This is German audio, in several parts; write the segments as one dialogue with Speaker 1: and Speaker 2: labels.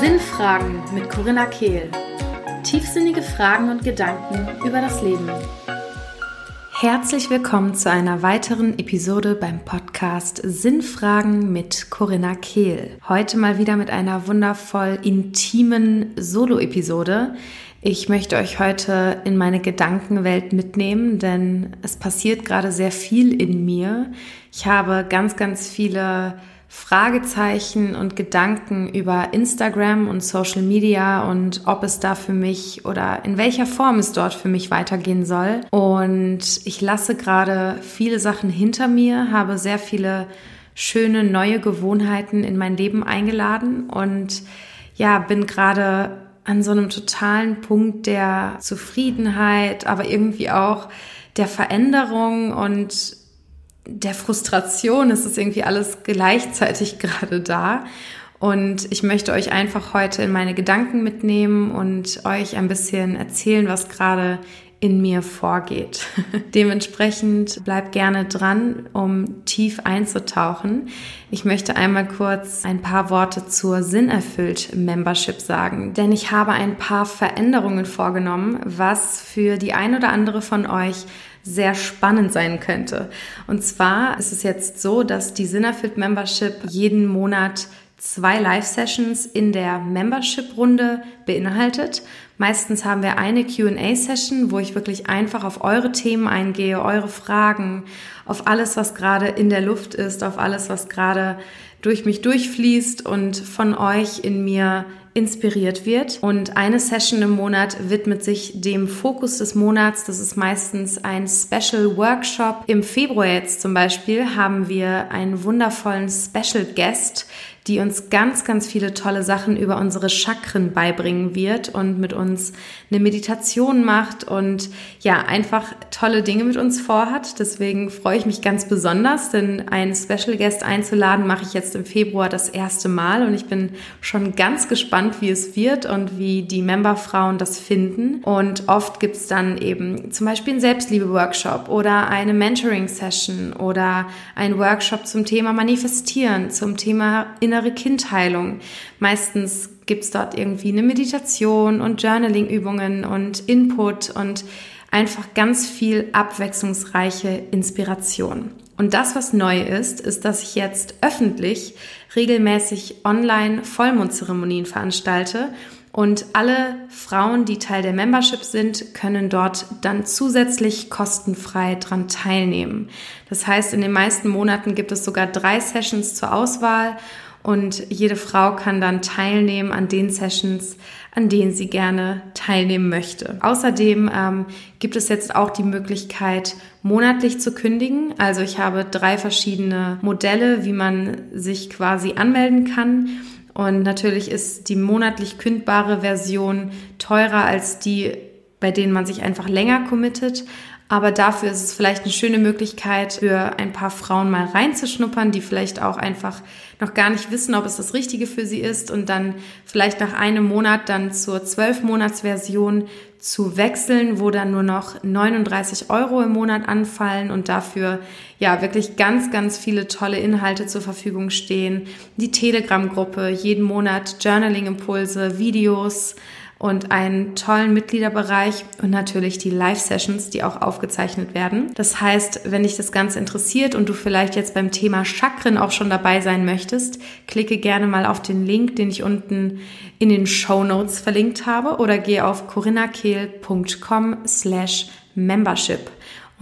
Speaker 1: Sinnfragen mit Corinna Kehl. Tiefsinnige Fragen und Gedanken über das Leben. Herzlich willkommen zu einer weiteren Episode beim Podcast Sinnfragen mit Corinna Kehl. Heute mal wieder mit einer wundervoll intimen Solo-Episode. Ich möchte euch heute in meine Gedankenwelt mitnehmen, denn es passiert gerade sehr viel in mir. Ich habe ganz, ganz viele Fragezeichen und Gedanken über Instagram und Social Media und ob es da für mich oder in welcher Form es dort für mich weitergehen soll. Und ich lasse gerade viele Sachen hinter mir, habe sehr viele schöne neue Gewohnheiten in mein Leben eingeladen und ja, bin gerade an so einem totalen Punkt der Zufriedenheit, aber irgendwie auch der Veränderung und der Frustration, es ist irgendwie alles gleichzeitig gerade da. Und ich möchte euch einfach heute in meine Gedanken mitnehmen und euch ein bisschen erzählen, was gerade in mir vorgeht. Dementsprechend bleibt gerne dran, um tief einzutauchen. Ich möchte einmal kurz ein paar Worte zur Sinnerfüllt Membership sagen, denn ich habe ein paar Veränderungen vorgenommen, was für die ein oder andere von euch sehr spannend sein könnte. Und zwar ist es jetzt so, dass die Sinnerfit Membership jeden Monat zwei Live-Sessions in der Membership-Runde beinhaltet. Meistens haben wir eine QA-Session, wo ich wirklich einfach auf eure Themen eingehe, eure Fragen, auf alles, was gerade in der Luft ist, auf alles, was gerade durch mich durchfließt und von euch in mir inspiriert wird. Und eine Session im Monat widmet sich dem Fokus des Monats. Das ist meistens ein Special Workshop. Im Februar jetzt zum Beispiel haben wir einen wundervollen Special Guest, die uns ganz, ganz viele tolle Sachen über unsere Chakren beibringen wird und mit uns eine Meditation macht und ja, einfach tolle Dinge mit uns vorhat. Deswegen freue ich mich ganz besonders, denn einen Special Guest einzuladen mache ich jetzt im Februar das erste Mal und ich bin schon ganz gespannt, wie es wird und wie die Memberfrauen das finden. Und oft gibt es dann eben zum Beispiel einen Selbstliebe-Workshop oder eine Mentoring-Session oder ein Workshop zum Thema Manifestieren, zum Thema innere Kindheilung. Meistens gibt es dort irgendwie eine Meditation und Journaling-Übungen und Input und einfach ganz viel abwechslungsreiche Inspiration. Und das, was neu ist, ist, dass ich jetzt öffentlich regelmäßig online Vollmondzeremonien veranstalte und alle Frauen, die Teil der Membership sind, können dort dann zusätzlich kostenfrei dran teilnehmen. Das heißt, in den meisten Monaten gibt es sogar drei Sessions zur Auswahl und jede Frau kann dann teilnehmen an den Sessions, an denen sie gerne teilnehmen möchte. Außerdem ähm, gibt es jetzt auch die Möglichkeit, monatlich zu kündigen. Also ich habe drei verschiedene Modelle, wie man sich quasi anmelden kann. Und natürlich ist die monatlich kündbare Version teurer als die, bei denen man sich einfach länger committet. Aber dafür ist es vielleicht eine schöne Möglichkeit für ein paar Frauen mal reinzuschnuppern, die vielleicht auch einfach noch gar nicht wissen, ob es das Richtige für sie ist und dann vielleicht nach einem Monat dann zur 12-Monats-Version zu wechseln, wo dann nur noch 39 Euro im Monat anfallen und dafür ja wirklich ganz, ganz viele tolle Inhalte zur Verfügung stehen. Die Telegram-Gruppe, jeden Monat Journaling-Impulse, Videos, und einen tollen Mitgliederbereich und natürlich die Live-Sessions, die auch aufgezeichnet werden. Das heißt, wenn dich das Ganze interessiert und du vielleicht jetzt beim Thema Chakren auch schon dabei sein möchtest, klicke gerne mal auf den Link, den ich unten in den Show Notes verlinkt habe oder gehe auf corinnakehl.com slash membership.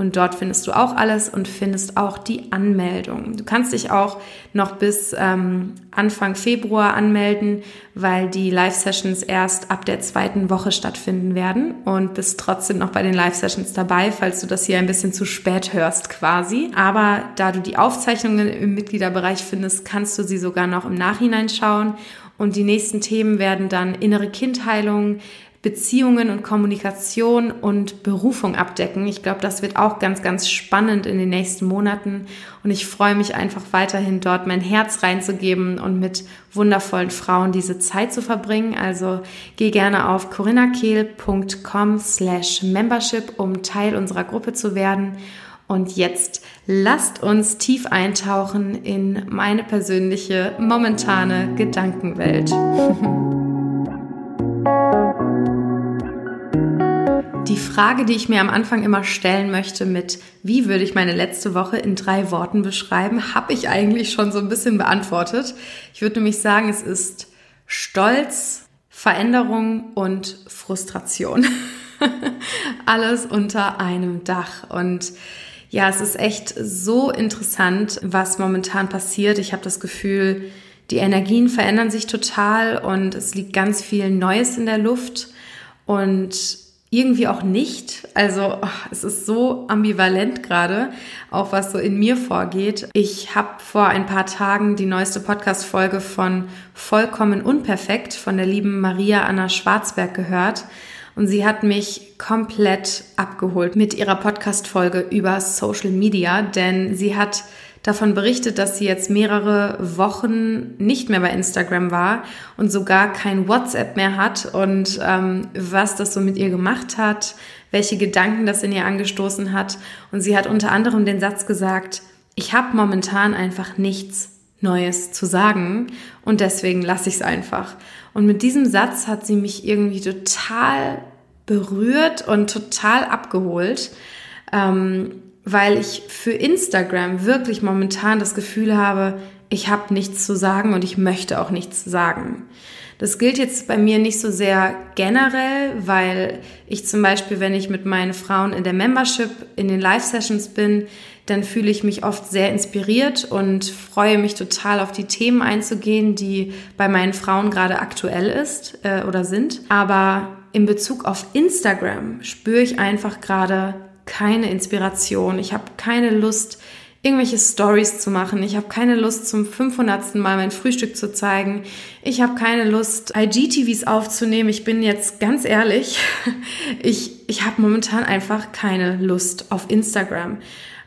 Speaker 1: Und dort findest du auch alles und findest auch die Anmeldung. Du kannst dich auch noch bis ähm, Anfang Februar anmelden, weil die Live-Sessions erst ab der zweiten Woche stattfinden werden und bist trotzdem noch bei den Live-Sessions dabei, falls du das hier ein bisschen zu spät hörst quasi. Aber da du die Aufzeichnungen im Mitgliederbereich findest, kannst du sie sogar noch im Nachhinein schauen. Und die nächsten Themen werden dann innere Kindheilung, Beziehungen und Kommunikation und Berufung abdecken. Ich glaube, das wird auch ganz, ganz spannend in den nächsten Monaten und ich freue mich einfach weiterhin dort mein Herz reinzugeben und mit wundervollen Frauen diese Zeit zu verbringen. Also geh gerne auf corinnakehl.com slash membership, um Teil unserer Gruppe zu werden Und jetzt lasst uns tief eintauchen in meine persönliche momentane Gedankenwelt. Die Frage, die ich mir am Anfang immer stellen möchte mit, wie würde ich meine letzte Woche in drei Worten beschreiben, habe ich eigentlich schon so ein bisschen beantwortet. Ich würde nämlich sagen, es ist Stolz, Veränderung und Frustration. Alles unter einem Dach. Und ja, es ist echt so interessant, was momentan passiert. Ich habe das Gefühl, die Energien verändern sich total und es liegt ganz viel Neues in der Luft und irgendwie auch nicht. Also oh, es ist so ambivalent gerade, auch was so in mir vorgeht. Ich habe vor ein paar Tagen die neueste Podcast-Folge von Vollkommen Unperfekt von der lieben Maria Anna Schwarzberg gehört. Und sie hat mich komplett abgeholt mit ihrer Podcast-Folge über Social Media, denn sie hat davon berichtet, dass sie jetzt mehrere Wochen nicht mehr bei Instagram war und sogar kein WhatsApp mehr hat und ähm, was das so mit ihr gemacht hat, welche Gedanken das in ihr angestoßen hat. Und sie hat unter anderem den Satz gesagt, ich habe momentan einfach nichts Neues zu sagen und deswegen lasse ich es einfach. Und mit diesem Satz hat sie mich irgendwie total berührt und total abgeholt, ähm, weil ich für Instagram wirklich momentan das Gefühl habe, ich habe nichts zu sagen und ich möchte auch nichts sagen. Das gilt jetzt bei mir nicht so sehr generell, weil ich zum Beispiel, wenn ich mit meinen Frauen in der Membership in den Live-Sessions bin, dann fühle ich mich oft sehr inspiriert und freue mich total auf die Themen einzugehen, die bei meinen Frauen gerade aktuell ist äh, oder sind. Aber in Bezug auf Instagram spüre ich einfach gerade keine Inspiration. Ich habe keine Lust, irgendwelche Stories zu machen. Ich habe keine Lust, zum 500. Mal mein Frühstück zu zeigen. Ich habe keine Lust, IGTVs aufzunehmen. Ich bin jetzt ganz ehrlich, ich, ich habe momentan einfach keine Lust auf Instagram.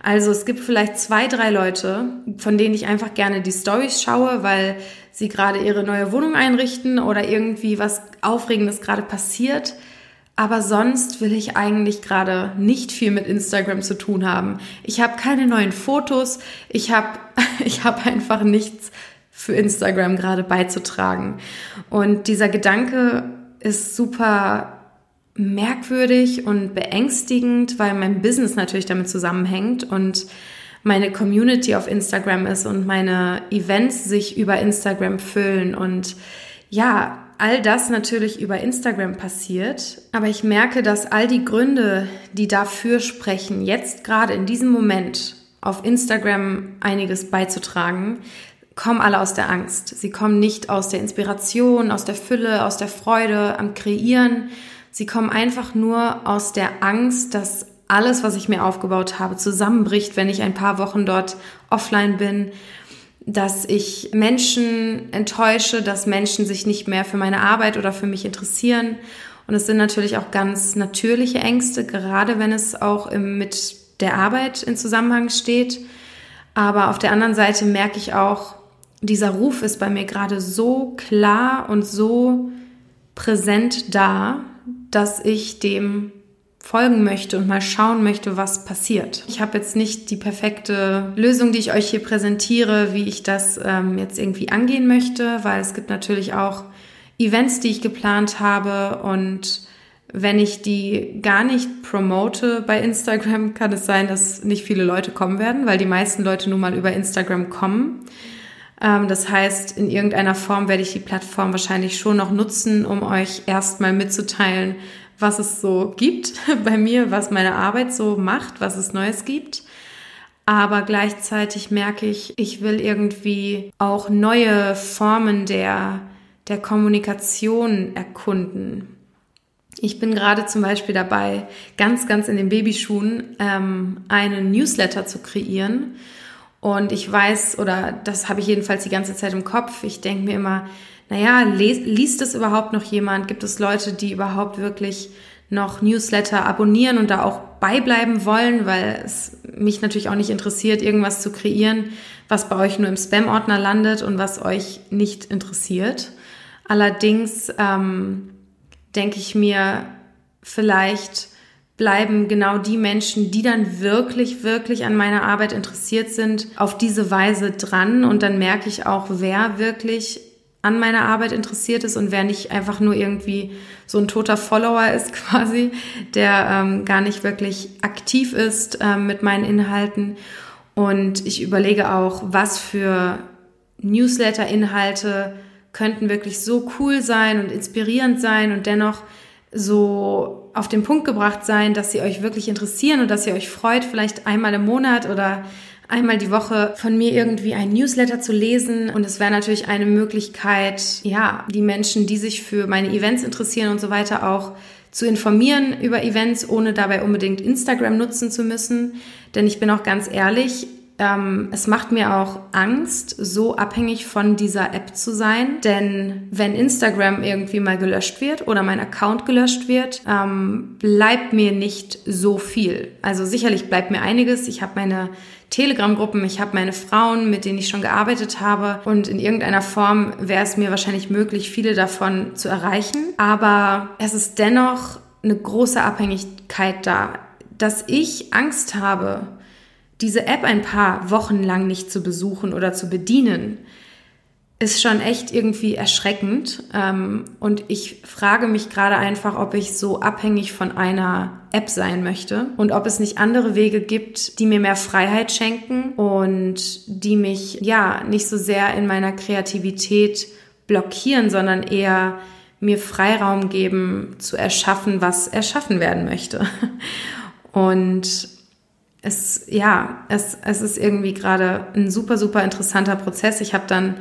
Speaker 1: Also es gibt vielleicht zwei, drei Leute, von denen ich einfach gerne die Stories schaue, weil sie gerade ihre neue Wohnung einrichten oder irgendwie was Aufregendes gerade passiert. Aber sonst will ich eigentlich gerade nicht viel mit Instagram zu tun haben. Ich habe keine neuen Fotos. Ich habe ich hab einfach nichts für Instagram gerade beizutragen. Und dieser Gedanke ist super merkwürdig und beängstigend, weil mein Business natürlich damit zusammenhängt und meine Community auf Instagram ist und meine Events sich über Instagram füllen und ja, all das natürlich über Instagram passiert, aber ich merke, dass all die Gründe, die dafür sprechen, jetzt gerade in diesem Moment auf Instagram einiges beizutragen, kommen alle aus der Angst. Sie kommen nicht aus der Inspiration, aus der Fülle, aus der Freude am Kreieren, Sie kommen einfach nur aus der Angst, dass alles, was ich mir aufgebaut habe, zusammenbricht, wenn ich ein paar Wochen dort offline bin, dass ich Menschen enttäusche, dass Menschen sich nicht mehr für meine Arbeit oder für mich interessieren. Und es sind natürlich auch ganz natürliche Ängste, gerade wenn es auch mit der Arbeit in Zusammenhang steht. Aber auf der anderen Seite merke ich auch, dieser Ruf ist bei mir gerade so klar und so präsent da, dass ich dem folgen möchte und mal schauen möchte, was passiert. Ich habe jetzt nicht die perfekte Lösung, die ich euch hier präsentiere, wie ich das ähm, jetzt irgendwie angehen möchte, weil es gibt natürlich auch Events, die ich geplant habe und wenn ich die gar nicht promote bei Instagram, kann es sein, dass nicht viele Leute kommen werden, weil die meisten Leute nun mal über Instagram kommen. Ähm, das heißt, in irgendeiner Form werde ich die Plattform wahrscheinlich schon noch nutzen, um euch erstmal mitzuteilen, was es so gibt bei mir, was meine Arbeit so macht, was es Neues gibt. Aber gleichzeitig merke ich, ich will irgendwie auch neue Formen der, der Kommunikation erkunden. Ich bin gerade zum Beispiel dabei, ganz, ganz in den Babyschuhen ähm, einen Newsletter zu kreieren und ich weiß, oder das habe ich jedenfalls die ganze Zeit im Kopf, ich denke mir immer, naja, liest es überhaupt noch jemand? Gibt es Leute, die überhaupt wirklich noch Newsletter abonnieren und da auch beibleiben wollen, weil es mich natürlich auch nicht interessiert, irgendwas zu kreieren, was bei euch nur im Spam-Ordner landet und was euch nicht interessiert. Allerdings ähm, denke ich mir, vielleicht bleiben genau die Menschen, die dann wirklich, wirklich an meiner Arbeit interessiert sind, auf diese Weise dran. Und dann merke ich auch, wer wirklich an meiner Arbeit interessiert ist und wer nicht einfach nur irgendwie so ein toter Follower ist quasi, der ähm, gar nicht wirklich aktiv ist ähm, mit meinen Inhalten. Und ich überlege auch, was für Newsletter-Inhalte könnten wirklich so cool sein und inspirierend sein und dennoch so auf den Punkt gebracht sein, dass sie euch wirklich interessieren und dass ihr euch freut, vielleicht einmal im Monat oder einmal die Woche von mir irgendwie ein Newsletter zu lesen. Und es wäre natürlich eine Möglichkeit, ja, die Menschen, die sich für meine Events interessieren und so weiter auch zu informieren über Events, ohne dabei unbedingt Instagram nutzen zu müssen. Denn ich bin auch ganz ehrlich, ähm, es macht mir auch Angst, so abhängig von dieser App zu sein. Denn wenn Instagram irgendwie mal gelöscht wird oder mein Account gelöscht wird, ähm, bleibt mir nicht so viel. Also sicherlich bleibt mir einiges. Ich habe meine Telegram-Gruppen, ich habe meine Frauen, mit denen ich schon gearbeitet habe. Und in irgendeiner Form wäre es mir wahrscheinlich möglich, viele davon zu erreichen. Aber es ist dennoch eine große Abhängigkeit da, dass ich Angst habe, diese App ein paar Wochen lang nicht zu besuchen oder zu bedienen, ist schon echt irgendwie erschreckend. Ähm, und ich frage mich gerade einfach, ob ich so abhängig von einer App sein möchte und ob es nicht andere Wege gibt, die mir mehr Freiheit schenken und die mich ja nicht so sehr in meiner Kreativität blockieren, sondern eher mir Freiraum geben zu erschaffen, was erschaffen werden möchte. Und es, ja, es, es ist irgendwie gerade ein super, super interessanter Prozess. Ich habe dann,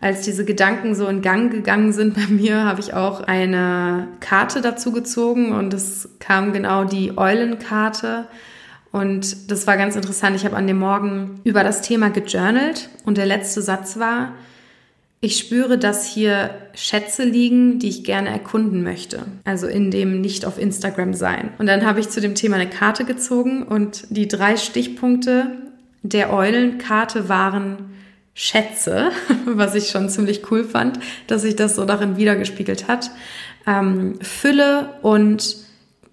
Speaker 1: als diese Gedanken so in Gang gegangen sind bei mir, habe ich auch eine Karte dazu gezogen und es kam genau die Eulenkarte. Und das war ganz interessant. Ich habe an dem Morgen über das Thema gejournalt und der letzte Satz war, ich spüre, dass hier Schätze liegen, die ich gerne erkunden möchte. Also in dem nicht auf Instagram sein. Und dann habe ich zu dem Thema eine Karte gezogen und die drei Stichpunkte der Eulenkarte waren Schätze, was ich schon ziemlich cool fand, dass sich das so darin wiedergespiegelt hat. Ähm, Fülle und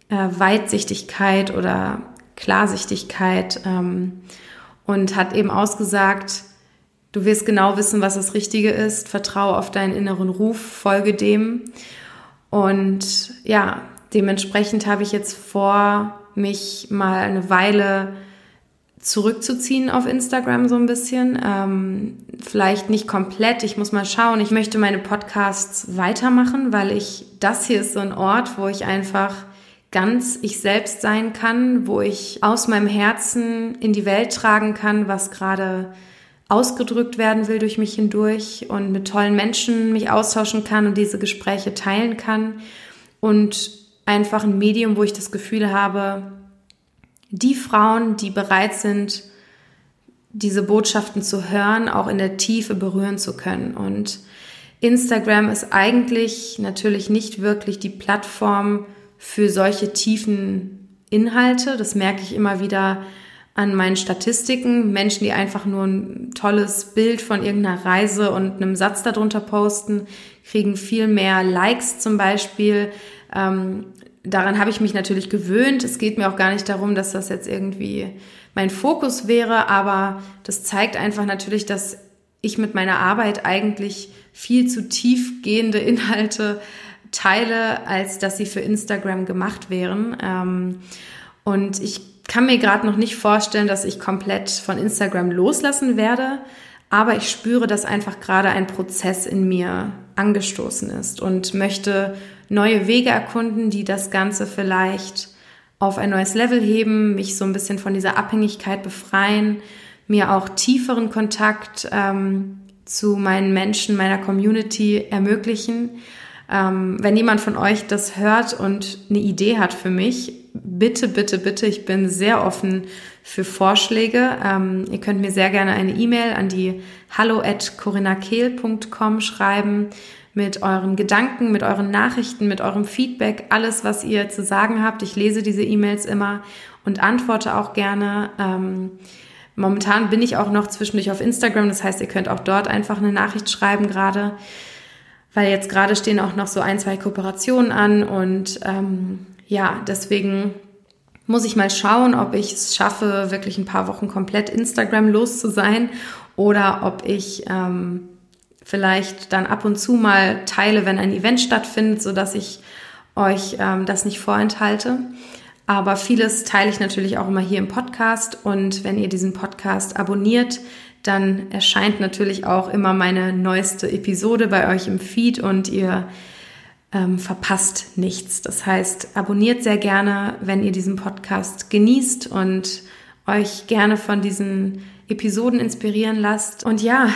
Speaker 1: äh, Weitsichtigkeit oder Klarsichtigkeit ähm, und hat eben ausgesagt, Du wirst genau wissen, was das Richtige ist. Vertraue auf deinen inneren Ruf, folge dem. Und ja, dementsprechend habe ich jetzt vor, mich mal eine Weile zurückzuziehen auf Instagram so ein bisschen. Ähm, vielleicht nicht komplett, ich muss mal schauen. Ich möchte meine Podcasts weitermachen, weil ich, das hier ist so ein Ort, wo ich einfach ganz ich selbst sein kann, wo ich aus meinem Herzen in die Welt tragen kann, was gerade ausgedrückt werden will durch mich hindurch und mit tollen Menschen mich austauschen kann und diese Gespräche teilen kann und einfach ein Medium, wo ich das Gefühl habe, die Frauen, die bereit sind, diese Botschaften zu hören, auch in der Tiefe berühren zu können. Und Instagram ist eigentlich natürlich nicht wirklich die Plattform für solche tiefen Inhalte. Das merke ich immer wieder an meinen Statistiken. Menschen, die einfach nur ein tolles Bild von irgendeiner Reise und einem Satz darunter posten, kriegen viel mehr Likes zum Beispiel. Ähm, daran habe ich mich natürlich gewöhnt. Es geht mir auch gar nicht darum, dass das jetzt irgendwie mein Fokus wäre, aber das zeigt einfach natürlich, dass ich mit meiner Arbeit eigentlich viel zu tiefgehende Inhalte teile, als dass sie für Instagram gemacht wären. Ähm, und ich kann mir gerade noch nicht vorstellen, dass ich komplett von Instagram loslassen werde, aber ich spüre, dass einfach gerade ein Prozess in mir angestoßen ist und möchte neue Wege erkunden, die das Ganze vielleicht auf ein neues Level heben, mich so ein bisschen von dieser Abhängigkeit befreien, mir auch tieferen Kontakt ähm, zu meinen Menschen, meiner Community ermöglichen. Ähm, wenn jemand von euch das hört und eine Idee hat für mich, bitte, bitte, bitte, ich bin sehr offen für Vorschläge. Ähm, ihr könnt mir sehr gerne eine E-Mail an die hallo at corinnakehl.com schreiben mit euren Gedanken, mit euren Nachrichten, mit eurem Feedback, alles, was ihr zu sagen habt. Ich lese diese E-Mails immer und antworte auch gerne. Ähm, momentan bin ich auch noch zwischendurch auf Instagram, das heißt, ihr könnt auch dort einfach eine Nachricht schreiben gerade, weil jetzt gerade stehen auch noch so ein, zwei Kooperationen an und ähm, ja, deswegen muss ich mal schauen, ob ich es schaffe, wirklich ein paar Wochen komplett Instagram los zu sein oder ob ich ähm, vielleicht dann ab und zu mal teile, wenn ein Event stattfindet, so dass ich euch ähm, das nicht vorenthalte. Aber vieles teile ich natürlich auch immer hier im Podcast und wenn ihr diesen Podcast abonniert, dann erscheint natürlich auch immer meine neueste Episode bei euch im Feed und ihr ähm, verpasst nichts. Das heißt, abonniert sehr gerne, wenn ihr diesen Podcast genießt und euch gerne von diesen Episoden inspirieren lasst. Und ja,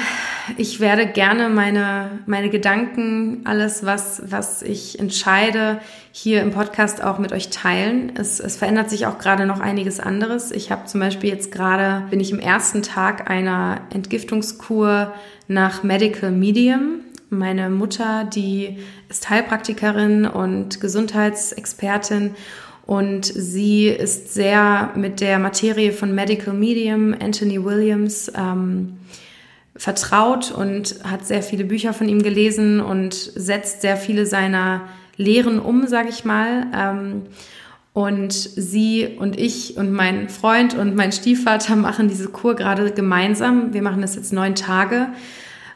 Speaker 1: ich werde gerne meine, meine Gedanken, alles, was, was ich entscheide, hier im Podcast auch mit euch teilen. Es, es verändert sich auch gerade noch einiges anderes. Ich habe zum Beispiel jetzt gerade, bin ich im ersten Tag einer Entgiftungskur nach Medical Medium. Meine Mutter, die ist Heilpraktikerin und Gesundheitsexpertin und sie ist sehr mit der Materie von Medical Medium, Anthony Williams, ähm, vertraut und hat sehr viele Bücher von ihm gelesen und setzt sehr viele seiner Lehren um, sage ich mal. Ähm, und sie und ich und mein Freund und mein Stiefvater machen diese Kur gerade gemeinsam. Wir machen das jetzt neun Tage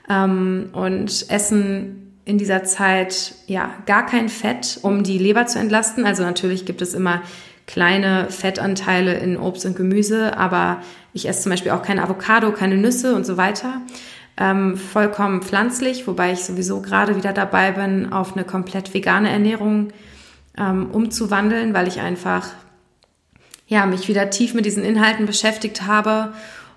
Speaker 1: ähm, und essen in dieser Zeit ja gar kein Fett, um die Leber zu entlasten. Also natürlich gibt es immer kleine Fettanteile in Obst und Gemüse, aber ich esse zum Beispiel auch keine Avocado, keine Nüsse und so weiter. Ähm, vollkommen pflanzlich, wobei ich sowieso gerade wieder dabei bin, auf eine komplett vegane Ernährung ähm, umzuwandeln, weil ich einfach ja mich wieder tief mit diesen Inhalten beschäftigt habe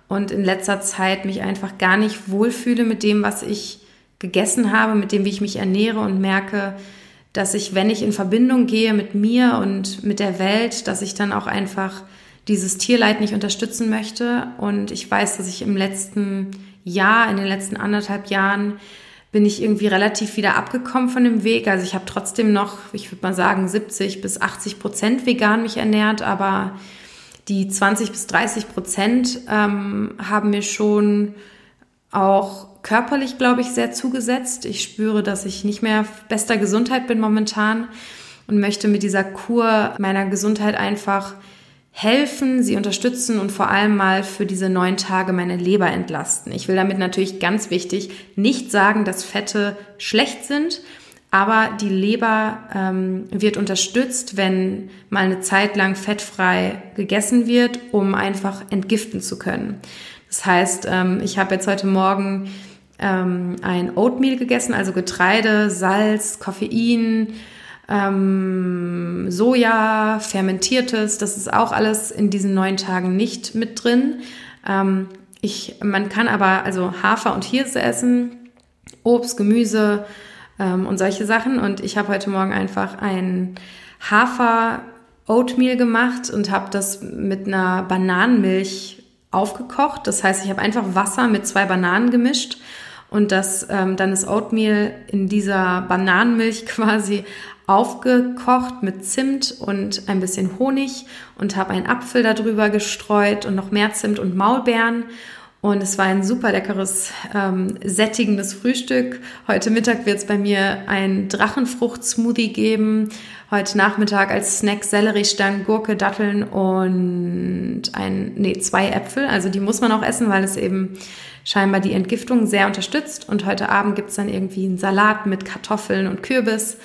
Speaker 1: und in letzter Zeit mich einfach gar nicht wohlfühle mit dem, was ich gegessen habe, mit dem, wie ich mich ernähre und merke, dass ich, wenn ich in Verbindung gehe mit mir und mit der Welt, dass ich dann auch einfach dieses Tierleid nicht unterstützen möchte. Und ich weiß, dass ich im letzten Jahr, in den letzten anderthalb Jahren, bin ich irgendwie relativ wieder abgekommen von dem Weg. Also ich habe trotzdem noch, ich würde mal sagen, 70 bis 80 Prozent vegan mich ernährt, aber die 20 bis 30 Prozent ähm, haben mir schon auch körperlich, glaube ich, sehr zugesetzt. Ich spüre, dass ich nicht mehr bester Gesundheit bin momentan und möchte mit dieser Kur meiner Gesundheit einfach helfen, sie unterstützen und vor allem mal für diese neun Tage meine Leber entlasten. Ich will damit natürlich ganz wichtig nicht sagen, dass Fette schlecht sind, aber die Leber ähm, wird unterstützt, wenn mal eine Zeit lang fettfrei gegessen wird, um einfach entgiften zu können. Das heißt, ähm, ich habe jetzt heute Morgen ähm, ein Oatmeal gegessen, also Getreide, Salz, Koffein, ähm, Soja, fermentiertes. Das ist auch alles in diesen neun Tagen nicht mit drin. Ähm, ich, man kann aber also Hafer und Hirse essen, Obst, Gemüse ähm, und solche Sachen. Und ich habe heute Morgen einfach ein Hafer Oatmeal gemacht und habe das mit einer Bananenmilch aufgekocht. Das heißt, ich habe einfach Wasser mit zwei Bananen gemischt und das ähm, dann ist Oatmeal in dieser Bananenmilch quasi aufgekocht mit Zimt und ein bisschen Honig und habe einen Apfel darüber gestreut und noch mehr Zimt und Maulbeeren. Und es war ein super leckeres, ähm, sättigendes Frühstück. Heute Mittag wird es bei mir ein Drachenfrucht-Smoothie geben. Heute Nachmittag als Snack Selleriestangen, Gurke, Datteln und ein, nee, zwei Äpfel. Also die muss man auch essen, weil es eben scheinbar die Entgiftung sehr unterstützt. Und heute Abend gibt es dann irgendwie einen Salat mit Kartoffeln und Kürbis.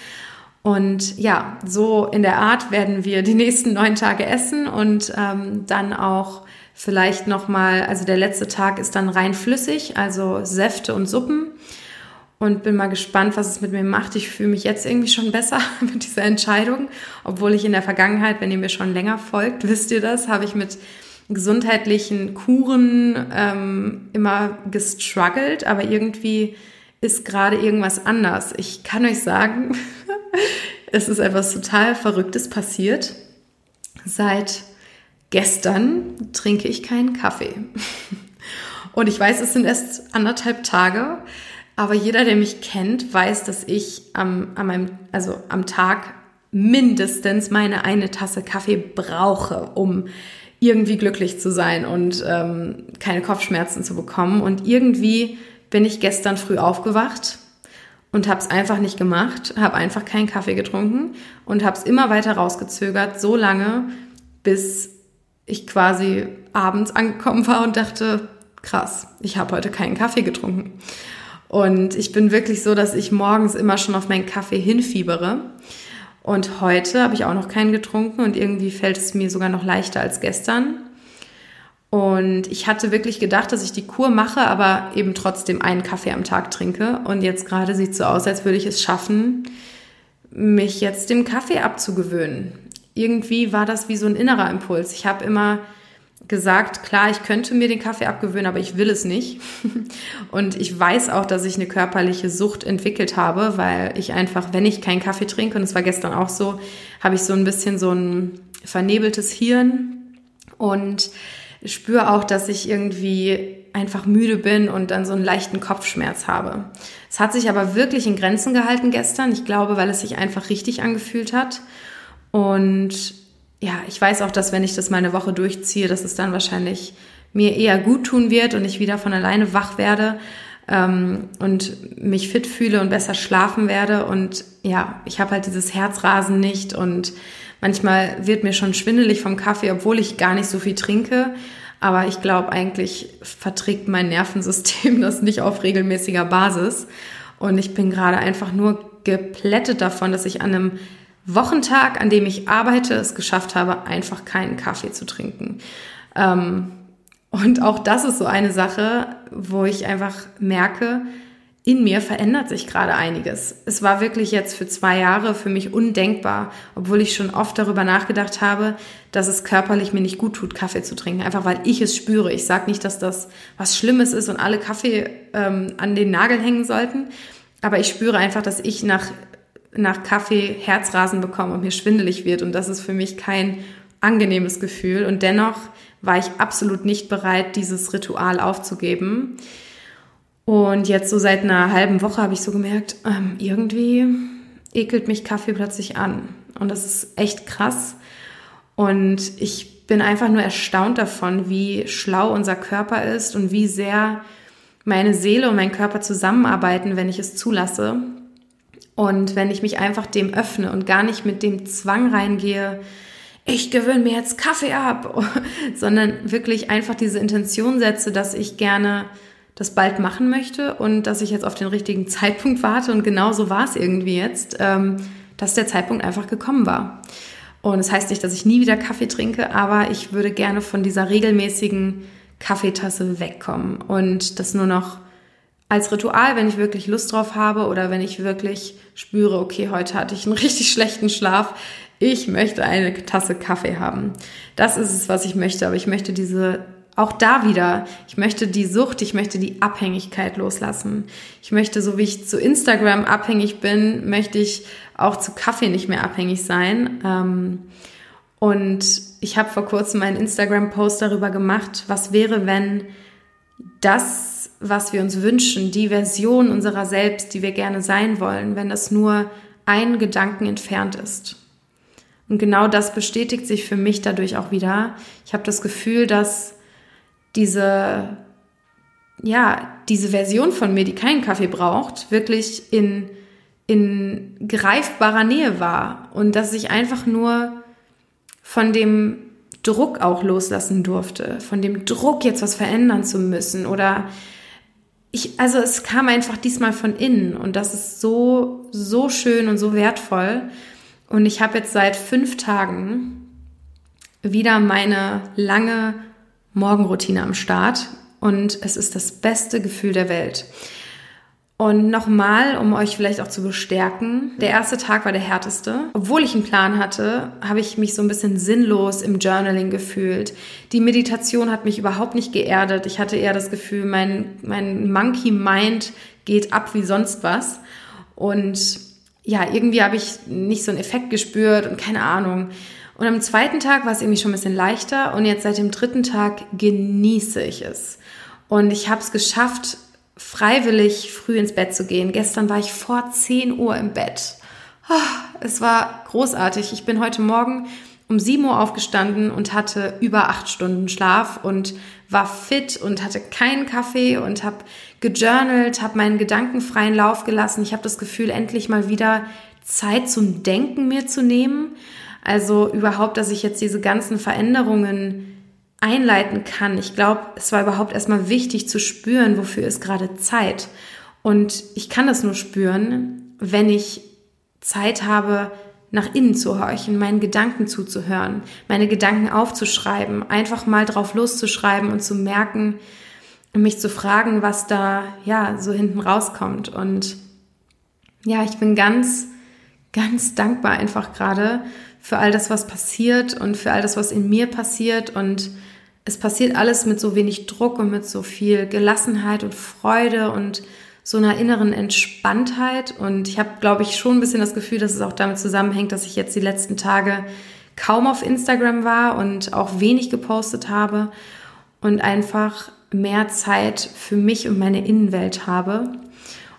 Speaker 1: Und ja, so in der Art werden wir die nächsten neun Tage essen und ähm, dann auch vielleicht nochmal, also der letzte Tag ist dann rein flüssig, also Säfte und Suppen. Und bin mal gespannt, was es mit mir macht. Ich fühle mich jetzt irgendwie schon besser mit dieser Entscheidung, obwohl ich in der Vergangenheit, wenn ihr mir schon länger folgt, wisst ihr das, habe ich mit gesundheitlichen Kuren ähm, immer gestruggelt, aber irgendwie ist gerade irgendwas anders. Ich kann euch sagen, es ist etwas total Verrücktes passiert. Seit gestern trinke ich keinen Kaffee. Und ich weiß, es sind erst anderthalb Tage, aber jeder, der mich kennt, weiß, dass ich am, an meinem, also am Tag mindestens meine eine Tasse Kaffee brauche, um irgendwie glücklich zu sein und ähm, keine Kopfschmerzen zu bekommen. Und irgendwie bin ich gestern früh aufgewacht und habe es einfach nicht gemacht, habe einfach keinen Kaffee getrunken und habe es immer weiter rausgezögert, so lange, bis ich quasi abends angekommen war und dachte, krass, ich habe heute keinen Kaffee getrunken. Und ich bin wirklich so, dass ich morgens immer schon auf meinen Kaffee hinfiebere. Und heute habe ich auch noch keinen getrunken und irgendwie fällt es mir sogar noch leichter als gestern. Und ich hatte wirklich gedacht, dass ich die Kur mache, aber eben trotzdem einen Kaffee am Tag trinke. Und jetzt gerade sieht es so aus, als würde ich es schaffen, mich jetzt dem Kaffee abzugewöhnen. Irgendwie war das wie so ein innerer Impuls. Ich habe immer gesagt, klar, ich könnte mir den Kaffee abgewöhnen, aber ich will es nicht. Und ich weiß auch, dass ich eine körperliche Sucht entwickelt habe, weil ich einfach, wenn ich keinen Kaffee trinke, und es war gestern auch so, habe ich so ein bisschen so ein vernebeltes Hirn und spüre auch, dass ich irgendwie einfach müde bin und dann so einen leichten Kopfschmerz habe. Es hat sich aber wirklich in Grenzen gehalten gestern. Ich glaube, weil es sich einfach richtig angefühlt hat. Und ja, ich weiß auch, dass wenn ich das mal eine Woche durchziehe, dass es dann wahrscheinlich mir eher gut tun wird und ich wieder von alleine wach werde ähm, und mich fit fühle und besser schlafen werde. Und ja, ich habe halt dieses Herzrasen nicht und manchmal wird mir schon schwindelig vom Kaffee, obwohl ich gar nicht so viel trinke. Aber ich glaube, eigentlich verträgt mein Nervensystem das nicht auf regelmäßiger Basis. Und ich bin gerade einfach nur geplättet davon, dass ich an einem Wochentag, an dem ich arbeite, es geschafft habe, einfach keinen Kaffee zu trinken. Ähm, und auch das ist so eine Sache, wo ich einfach merke, in mir verändert sich gerade einiges. Es war wirklich jetzt für zwei Jahre für mich undenkbar, obwohl ich schon oft darüber nachgedacht habe, dass es körperlich mir nicht gut tut, Kaffee zu trinken, einfach weil ich es spüre. Ich sage nicht, dass das was Schlimmes ist und alle Kaffee ähm, an den Nagel hängen sollten, aber ich spüre einfach, dass ich nach nach Kaffee Herzrasen bekomme und mir schwindelig wird. Und das ist für mich kein angenehmes Gefühl. Und dennoch war ich absolut nicht bereit, dieses Ritual aufzugeben. Und jetzt so seit einer halben Woche habe ich so gemerkt, ähm, irgendwie ekelt mich Kaffee plötzlich an. Und das ist echt krass. Und ich bin einfach nur erstaunt davon, wie schlau unser Körper ist und wie sehr meine Seele und mein Körper zusammenarbeiten, wenn ich es zulasse. Und wenn ich mich einfach dem öffne und gar nicht mit dem Zwang reingehe, ich gewöhne mir jetzt Kaffee ab, sondern wirklich einfach diese Intention setze, dass ich gerne das bald machen möchte und dass ich jetzt auf den richtigen Zeitpunkt warte. Und genau so war es irgendwie jetzt, ähm, dass der Zeitpunkt einfach gekommen war. Und es das heißt nicht, dass ich nie wieder Kaffee trinke, aber ich würde gerne von dieser regelmäßigen Kaffeetasse wegkommen und das nur noch als Ritual, wenn ich wirklich Lust drauf habe oder wenn ich wirklich spüre, okay, heute hatte ich einen richtig schlechten Schlaf, ich möchte eine Tasse Kaffee haben. Das ist es, was ich möchte, aber ich möchte diese auch da wieder, ich möchte die Sucht, ich möchte die Abhängigkeit loslassen. Ich möchte, so wie ich zu Instagram abhängig bin, möchte ich auch zu Kaffee nicht mehr abhängig sein. Ähm, und ich habe vor kurzem einen Instagram-Post darüber gemacht, was wäre, wenn das was wir uns wünschen, die Version unserer selbst, die wir gerne sein wollen, wenn das nur ein Gedanken entfernt ist. Und genau das bestätigt sich für mich dadurch auch wieder. Ich habe das Gefühl, dass diese, ja, diese Version von mir, die keinen Kaffee braucht, wirklich in, in greifbarer Nähe war und dass ich einfach nur von dem Druck auch loslassen durfte, von dem Druck jetzt was verändern zu müssen oder ich, also es kam einfach diesmal von innen und das ist so, so schön und so wertvoll. Und ich habe jetzt seit fünf Tagen wieder meine lange Morgenroutine am Start und es ist das beste Gefühl der Welt. Und nochmal, um euch vielleicht auch zu bestärken, der erste Tag war der härteste. Obwohl ich einen Plan hatte, habe ich mich so ein bisschen sinnlos im Journaling gefühlt. Die Meditation hat mich überhaupt nicht geerdet. Ich hatte eher das Gefühl, mein, mein Monkey Mind geht ab wie sonst was. Und ja, irgendwie habe ich nicht so einen Effekt gespürt und keine Ahnung. Und am zweiten Tag war es irgendwie schon ein bisschen leichter und jetzt seit dem dritten Tag genieße ich es. Und ich habe es geschafft, freiwillig früh ins Bett zu gehen. Gestern war ich vor 10 Uhr im Bett. Es war großartig. Ich bin heute Morgen um 7 Uhr aufgestanden und hatte über acht Stunden Schlaf und war fit und hatte keinen Kaffee und habe gejournalt, habe meinen Gedanken freien Lauf gelassen. Ich habe das Gefühl, endlich mal wieder Zeit zum Denken mir zu nehmen. Also überhaupt, dass ich jetzt diese ganzen Veränderungen einleiten kann. Ich glaube, es war überhaupt erstmal wichtig zu spüren, wofür ist gerade Zeit. Und ich kann das nur spüren, wenn ich Zeit habe, nach innen zu horchen, meinen Gedanken zuzuhören, meine Gedanken aufzuschreiben, einfach mal drauf loszuschreiben und zu merken und mich zu fragen, was da ja so hinten rauskommt. Und ja, ich bin ganz, ganz dankbar einfach gerade für all das, was passiert und für all das, was in mir passiert. Und es passiert alles mit so wenig Druck und mit so viel Gelassenheit und Freude und so einer inneren Entspanntheit. Und ich habe, glaube ich, schon ein bisschen das Gefühl, dass es auch damit zusammenhängt, dass ich jetzt die letzten Tage kaum auf Instagram war und auch wenig gepostet habe und einfach mehr Zeit für mich und meine Innenwelt habe.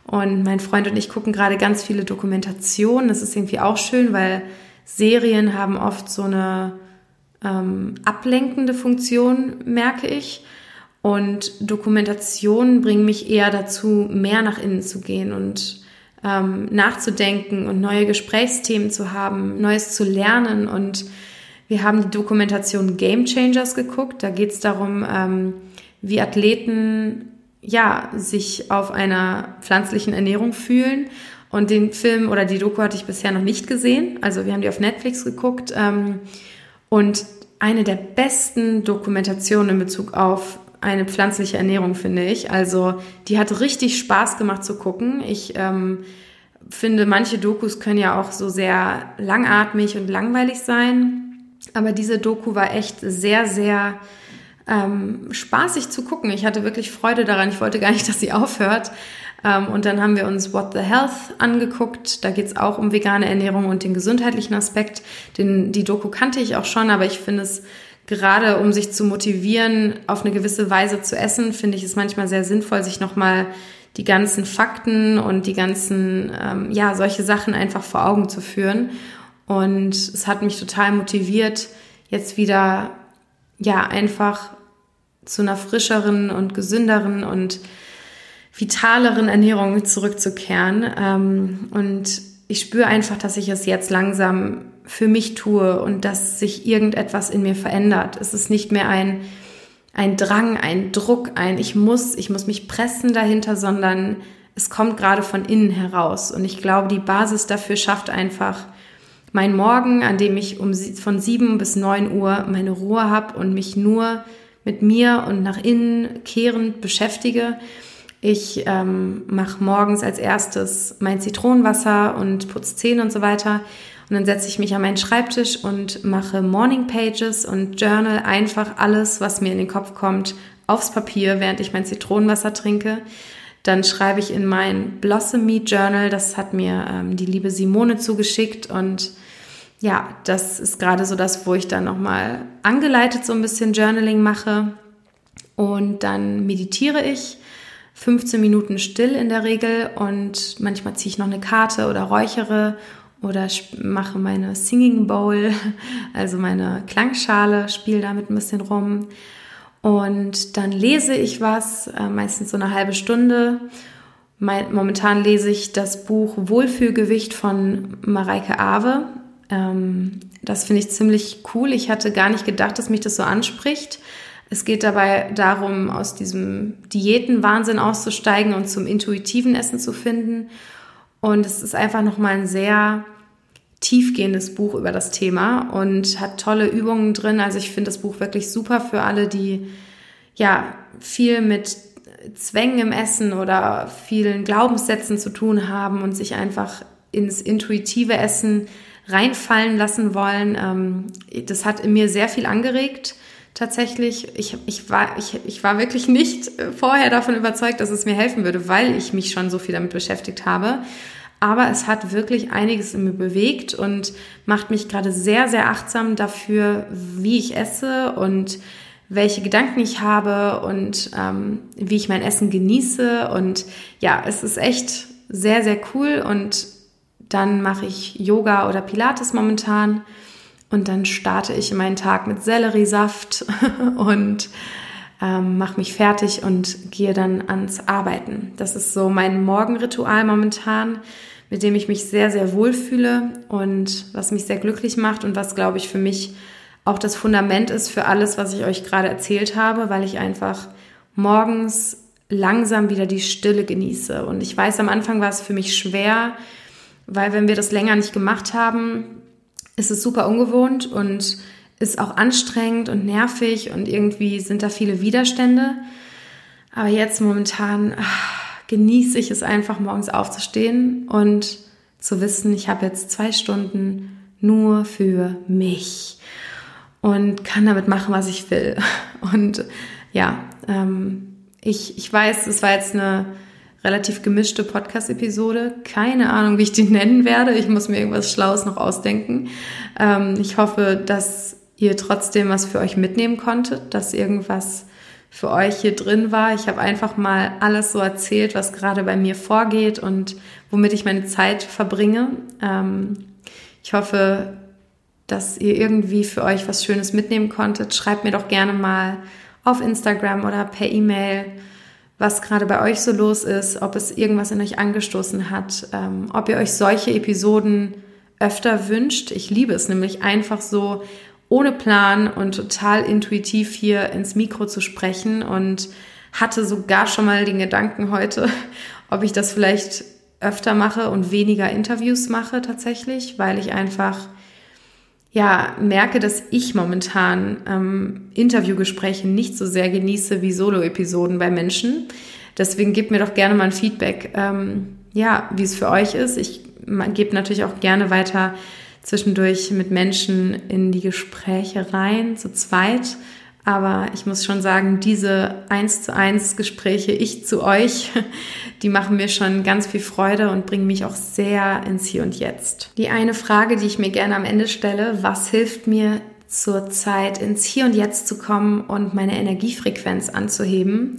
Speaker 1: Und mein Freund und ich gucken gerade ganz viele Dokumentationen. Das ist irgendwie auch schön, weil Serien haben oft so eine ähm, ablenkende Funktion, merke ich. Und Dokumentationen bringen mich eher dazu, mehr nach innen zu gehen und ähm, nachzudenken und neue Gesprächsthemen zu haben, Neues zu lernen. Und wir haben die Dokumentation Game Changers geguckt. Da geht es darum, ähm, wie Athleten ja sich auf einer pflanzlichen Ernährung fühlen. Und den Film oder die Doku hatte ich bisher noch nicht gesehen. Also wir haben die auf Netflix geguckt. Ähm, und eine der besten Dokumentationen in Bezug auf eine pflanzliche Ernährung, finde ich. Also die hat richtig Spaß gemacht zu gucken. Ich ähm, finde, manche Dokus können ja auch so sehr langatmig und langweilig sein. Aber diese Doku war echt sehr, sehr ähm, spaßig zu gucken. Ich hatte wirklich Freude daran. Ich wollte gar nicht, dass sie aufhört. Ähm, und dann haben wir uns What the Health angeguckt. Da geht es auch um vegane Ernährung und den gesundheitlichen Aspekt. Den, die Doku kannte ich auch schon, aber ich finde es gerade um sich zu motivieren, auf eine gewisse Weise zu essen, finde ich es manchmal sehr sinnvoll, sich nochmal die ganzen Fakten und die ganzen, ähm, ja, solche Sachen einfach vor Augen zu führen. Und es hat mich total motiviert, jetzt wieder, ja, einfach zu einer frischeren und gesünderen und vitaleren Ernährung zurückzukehren. Ähm, und ich spüre einfach, dass ich es jetzt langsam für mich tue und dass sich irgendetwas in mir verändert. Es ist nicht mehr ein, ein Drang, ein Druck, ein Ich muss, ich muss mich pressen dahinter, sondern es kommt gerade von innen heraus. Und ich glaube, die Basis dafür schafft einfach mein Morgen, an dem ich um, von sieben bis neun Uhr meine Ruhe habe und mich nur mit mir und nach innen kehrend beschäftige. Ich ähm, mache morgens als erstes mein Zitronenwasser und putze Zähne und so weiter. Und dann setze ich mich an meinen Schreibtisch und mache Morning Pages und Journal einfach alles, was mir in den Kopf kommt, aufs Papier, während ich mein Zitronenwasser trinke. Dann schreibe ich in mein Blossom Me Journal, das hat mir ähm, die liebe Simone zugeschickt und ja, das ist gerade so das, wo ich dann nochmal angeleitet so ein bisschen Journaling mache und dann meditiere ich 15 Minuten still in der Regel und manchmal ziehe ich noch eine Karte oder räuchere oder mache meine Singing Bowl, also meine Klangschale, spiele damit ein bisschen rum. Und dann lese ich was, äh, meistens so eine halbe Stunde. Momentan lese ich das Buch Wohlfühlgewicht von Mareike Awe. Ähm, das finde ich ziemlich cool. Ich hatte gar nicht gedacht, dass mich das so anspricht. Es geht dabei darum, aus diesem Diätenwahnsinn auszusteigen und zum intuitiven Essen zu finden. Und es ist einfach nochmal ein sehr tiefgehendes Buch über das Thema und hat tolle Übungen drin. Also ich finde das Buch wirklich super für alle, die ja viel mit Zwängen im Essen oder vielen Glaubenssätzen zu tun haben und sich einfach ins intuitive Essen reinfallen lassen wollen. Ähm, das hat in mir sehr viel angeregt. Tatsächlich, ich, ich, war, ich, ich war wirklich nicht vorher davon überzeugt, dass es mir helfen würde, weil ich mich schon so viel damit beschäftigt habe aber es hat wirklich einiges in mir bewegt und macht mich gerade sehr, sehr achtsam dafür, wie ich esse und welche Gedanken ich habe und ähm, wie ich mein Essen genieße. Und ja, es ist echt sehr, sehr cool. Und dann mache ich Yoga oder Pilates momentan. Und dann starte ich meinen Tag mit Selleriesaft und ähm, mache mich fertig und gehe dann ans Arbeiten. Das ist so mein Morgenritual momentan mit dem ich mich sehr, sehr wohl fühle und was mich sehr glücklich macht und was, glaube ich, für mich auch das Fundament ist für alles, was ich euch gerade erzählt habe, weil ich einfach morgens langsam wieder die Stille genieße. Und ich weiß, am Anfang war es für mich schwer, weil wenn wir das länger nicht gemacht haben, ist es super ungewohnt und ist auch anstrengend und nervig und irgendwie sind da viele Widerstände. Aber jetzt momentan ach, genieße ich es einfach, morgens aufzustehen und zu wissen, ich habe jetzt zwei Stunden nur für mich und kann damit machen, was ich will. Und ja, ähm, ich, ich weiß, es war jetzt eine relativ gemischte Podcast-Episode. Keine Ahnung, wie ich die nennen werde. Ich muss mir irgendwas Schlaues noch ausdenken. Ähm, ich hoffe, dass ihr trotzdem was für euch mitnehmen konntet, dass irgendwas für euch hier drin war. Ich habe einfach mal alles so erzählt, was gerade bei mir vorgeht und womit ich meine Zeit verbringe. Ähm, ich hoffe, dass ihr irgendwie für euch was Schönes mitnehmen konntet. Schreibt mir doch gerne mal auf Instagram oder per E-Mail, was gerade bei euch so los ist, ob es irgendwas in euch angestoßen hat, ähm, ob ihr euch solche Episoden öfter wünscht. Ich liebe es nämlich einfach so ohne Plan und total intuitiv hier ins Mikro zu sprechen und hatte sogar schon mal den Gedanken heute, ob ich das vielleicht öfter mache und weniger Interviews mache tatsächlich, weil ich einfach ja, merke, dass ich momentan ähm, Interviewgespräche nicht so sehr genieße wie Solo-Episoden bei Menschen. Deswegen gebt mir doch gerne mal ein Feedback, ähm, ja, wie es für euch ist. Ich gebe natürlich auch gerne weiter zwischendurch mit Menschen in die Gespräche rein, zu zweit. Aber ich muss schon sagen, diese eins zu eins Gespräche, ich zu euch, die machen mir schon ganz viel Freude und bringen mich auch sehr ins Hier und Jetzt. Die eine Frage, die ich mir gerne am Ende stelle, was hilft mir zur Zeit ins Hier und Jetzt zu kommen und meine Energiefrequenz anzuheben?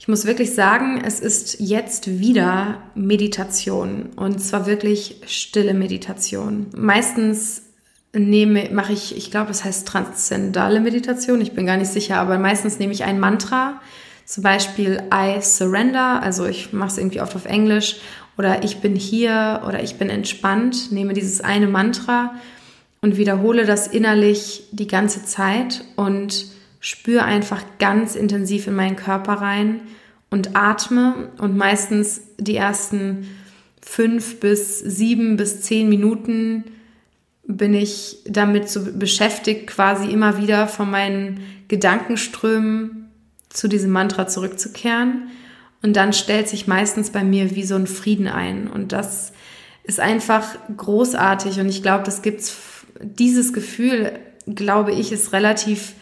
Speaker 1: Ich muss wirklich sagen, es ist jetzt wieder Meditation und zwar wirklich stille Meditation. Meistens nehme, mache ich, ich glaube, es heißt transzendale Meditation, ich bin gar nicht sicher, aber meistens nehme ich ein Mantra, zum Beispiel I surrender, also ich mache es irgendwie oft auf Englisch, oder ich bin hier oder ich bin entspannt, nehme dieses eine Mantra und wiederhole das innerlich die ganze Zeit und spüre einfach ganz intensiv in meinen Körper rein und atme. Und meistens die ersten fünf bis sieben bis zehn Minuten bin ich damit so beschäftigt, quasi immer wieder von meinen Gedankenströmen zu diesem Mantra zurückzukehren. Und dann stellt sich meistens bei mir wie so ein Frieden ein. Und das ist einfach großartig. Und ich glaube, das gibt's, dieses Gefühl, glaube ich, ist relativ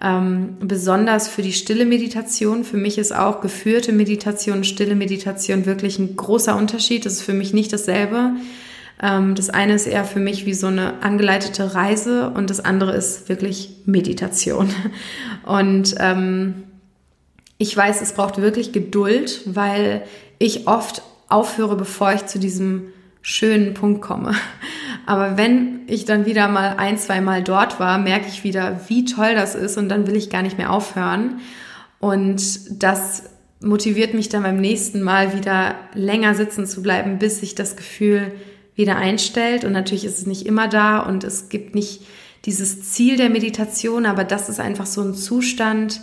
Speaker 1: ähm, besonders für die stille Meditation. Für mich ist auch geführte Meditation, stille Meditation wirklich ein großer Unterschied. Das ist für mich nicht dasselbe. Ähm, das eine ist eher für mich wie so eine angeleitete Reise und das andere ist wirklich Meditation. Und ähm, ich weiß, es braucht wirklich Geduld, weil ich oft aufhöre, bevor ich zu diesem schönen Punkt komme. Aber wenn ich dann wieder mal ein, zwei Mal dort war, merke ich wieder, wie toll das ist und dann will ich gar nicht mehr aufhören. Und das motiviert mich dann beim nächsten Mal wieder länger sitzen zu bleiben, bis ich das Gefühl wieder einstellt. Und natürlich ist es nicht immer da und es gibt nicht dieses Ziel der Meditation, aber das ist einfach so ein Zustand,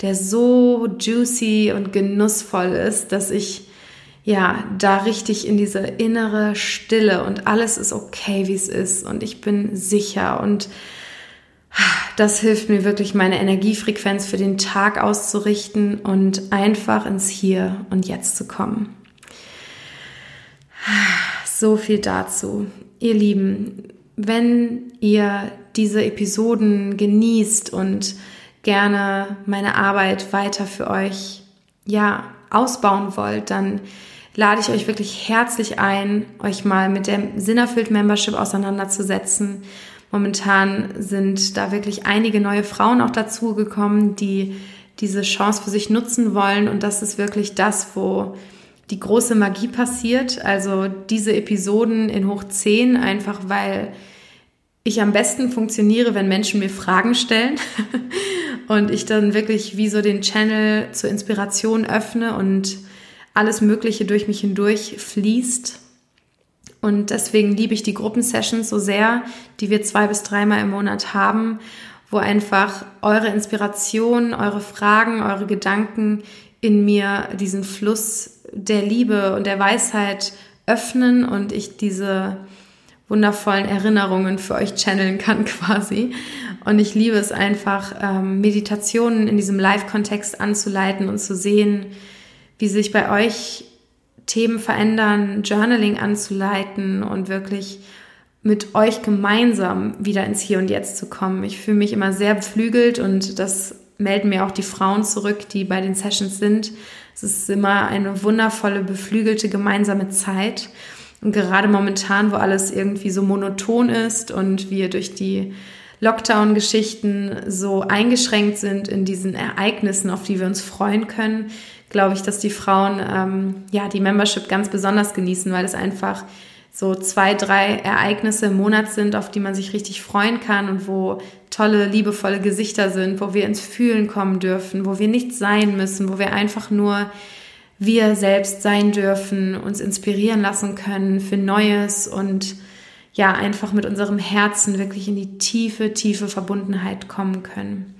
Speaker 1: der so juicy und genussvoll ist, dass ich ja da richtig in diese innere Stille und alles ist okay, wie es ist und ich bin sicher und das hilft mir wirklich, meine Energiefrequenz für den Tag auszurichten und einfach ins Hier und Jetzt zu kommen. So viel dazu. Ihr Lieben, wenn ihr diese Episoden genießt und gerne meine Arbeit weiter für euch ja ausbauen wollt, dann lade ich euch wirklich herzlich ein, euch mal mit der Sinnerfüllt Membership auseinanderzusetzen. Momentan sind da wirklich einige neue Frauen auch dazugekommen, die diese Chance für sich nutzen wollen und das ist wirklich das, wo die große Magie passiert. Also diese Episoden in hoch 10, einfach weil ich am besten funktioniere, wenn Menschen mir Fragen stellen und ich dann wirklich wie so den Channel zur Inspiration öffne und alles Mögliche durch mich hindurch fließt. Und deswegen liebe ich die Gruppensessions so sehr, die wir zwei bis dreimal im Monat haben, wo einfach eure Inspiration, eure Fragen, eure Gedanken in mir diesen Fluss der Liebe und der Weisheit öffnen und ich diese wundervollen Erinnerungen für euch channeln kann quasi. Und ich liebe es einfach, ähm, Meditationen in diesem Live-Kontext anzuleiten und zu sehen, wie sich bei euch Themen verändern, Journaling anzuleiten und wirklich mit euch gemeinsam wieder ins Hier und Jetzt zu kommen. Ich fühle mich immer sehr beflügelt und das melden mir auch die Frauen zurück, die bei den Sessions sind. Es ist immer eine wundervolle, beflügelte gemeinsame Zeit. Und gerade momentan, wo alles irgendwie so monoton ist und wir durch die Lockdown-Geschichten so eingeschränkt sind in diesen Ereignissen, auf die wir uns freuen können, glaube ich, dass die Frauen ähm, ja die Membership ganz besonders genießen, weil es einfach so zwei, drei Ereignisse im Monat sind, auf die man sich richtig freuen kann und wo tolle, liebevolle Gesichter sind, wo wir ins Fühlen kommen dürfen, wo wir nicht sein müssen, wo wir einfach nur wir selbst sein dürfen, uns inspirieren lassen können für Neues und ja, einfach mit unserem Herzen wirklich in die tiefe, tiefe Verbundenheit kommen können.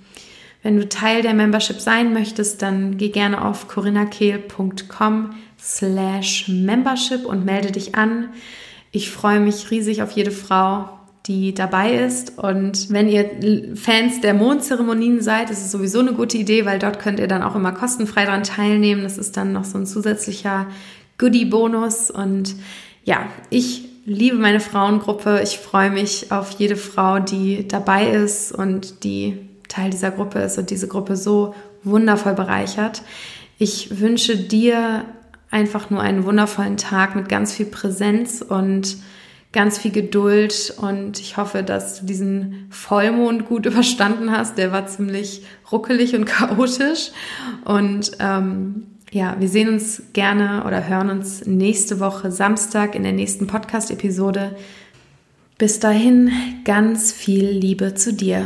Speaker 1: Wenn du Teil der Membership sein möchtest, dann geh gerne auf corinnakehl.com slash membership und melde dich an. Ich freue mich riesig auf jede Frau, die dabei ist. Und wenn ihr Fans der Mondzeremonien seid, ist es sowieso eine gute Idee, weil dort könnt ihr dann auch immer kostenfrei daran teilnehmen. Das ist dann noch so ein zusätzlicher Goodie-Bonus. Und ja, ich liebe meine Frauengruppe. Ich freue mich auf jede Frau, die dabei ist und die Teil dieser Gruppe ist und diese Gruppe so wundervoll bereichert. Ich wünsche dir einfach nur einen wundervollen Tag mit ganz viel Präsenz und ganz viel Geduld und ich hoffe, dass du diesen Vollmond gut überstanden hast. Der war ziemlich ruckelig und chaotisch und ähm, ja, wir sehen uns gerne oder hören uns nächste Woche Samstag in der nächsten Podcast-Episode. Bis dahin ganz viel Liebe zu dir.